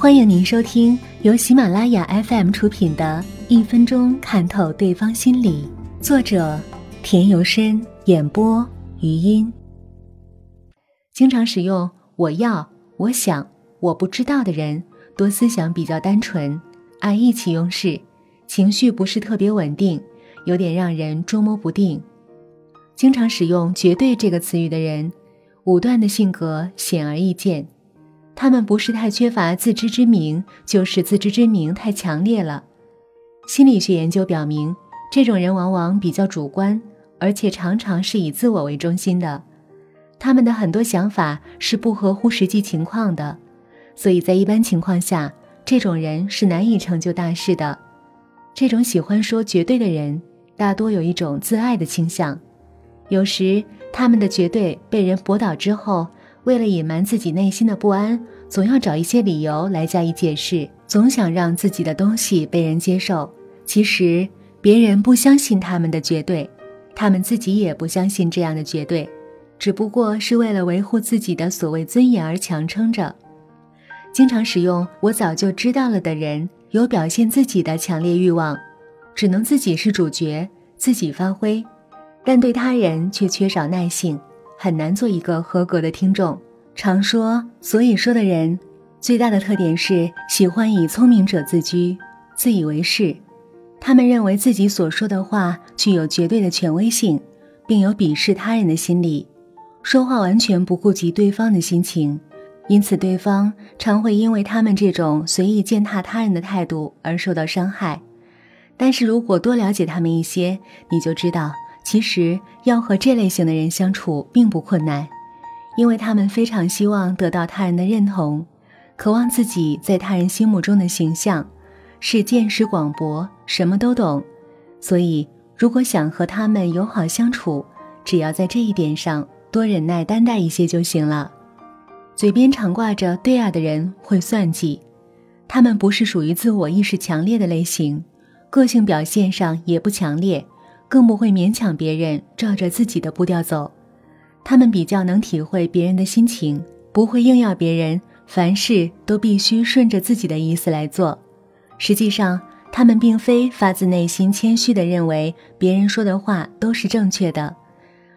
欢迎您收听由喜马拉雅 FM 出品的《一分钟看透对方心理》，作者田由深，演播余音。经常使用“我要”“我想”“我不知道”的人，多思想比较单纯，爱意气用事，情绪不是特别稳定，有点让人捉摸不定。经常使用“绝对”这个词语的人，武断的性格显而易见。他们不是太缺乏自知之明，就是自知之明太强烈了。心理学研究表明，这种人往往比较主观，而且常常是以自我为中心的。他们的很多想法是不合乎实际情况的，所以在一般情况下，这种人是难以成就大事的。这种喜欢说绝对的人，大多有一种自爱的倾向，有时他们的绝对被人驳倒之后。为了隐瞒自己内心的不安，总要找一些理由来加以解释，总想让自己的东西被人接受。其实别人不相信他们的绝对，他们自己也不相信这样的绝对，只不过是为了维护自己的所谓尊严而强撑着。经常使用“我早就知道了”的人，有表现自己的强烈欲望，只能自己是主角，自己发挥，但对他人却缺少耐性。很难做一个合格的听众。常说“所以说”的人，最大的特点是喜欢以聪明者自居，自以为是。他们认为自己所说的话具有绝对的权威性，并有鄙视他人的心理，说话完全不顾及对方的心情，因此对方常会因为他们这种随意践踏他人的态度而受到伤害。但是如果多了解他们一些，你就知道。其实要和这类型的人相处并不困难，因为他们非常希望得到他人的认同，渴望自己在他人心目中的形象，是见识广博，什么都懂。所以，如果想和他们友好相处，只要在这一点上多忍耐担待一些就行了。嘴边常挂着“对啊”的人会算计，他们不是属于自我意识强烈的类型，个性表现上也不强烈。更不会勉强别人照着自己的步调走，他们比较能体会别人的心情，不会硬要别人凡事都必须顺着自己的意思来做。实际上，他们并非发自内心谦虚地认为别人说的话都是正确的。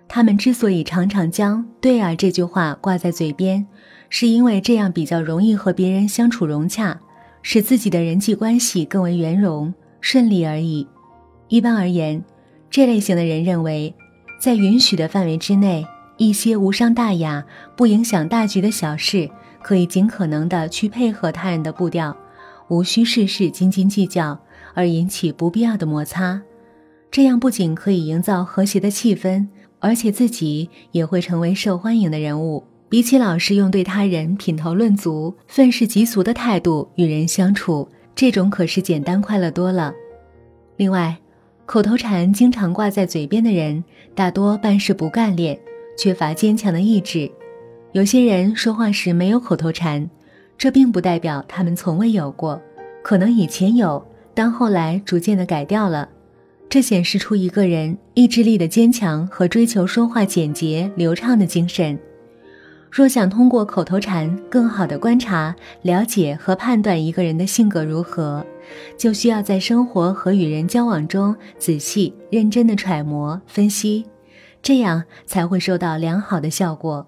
他们之所以常常将“对啊”这句话挂在嘴边，是因为这样比较容易和别人相处融洽，使自己的人际关系更为圆融顺利而已。一般而言。这类型的人认为，在允许的范围之内，一些无伤大雅、不影响大局的小事，可以尽可能的去配合他人的步调，无需事事斤斤计较而引起不必要的摩擦。这样不仅可以营造和谐的气氛，而且自己也会成为受欢迎的人物。比起老是用对他人品头论足、愤世嫉俗的态度与人相处，这种可是简单快乐多了。另外，口头禅经常挂在嘴边的人，大多办事不干练，缺乏坚强的意志。有些人说话时没有口头禅，这并不代表他们从未有过，可能以前有，但后来逐渐的改掉了。这显示出一个人意志力的坚强和追求说话简洁流畅的精神。若想通过口头禅更好的观察、了解和判断一个人的性格如何，就需要在生活和与人交往中仔细、认真的揣摩分析，这样才会收到良好的效果。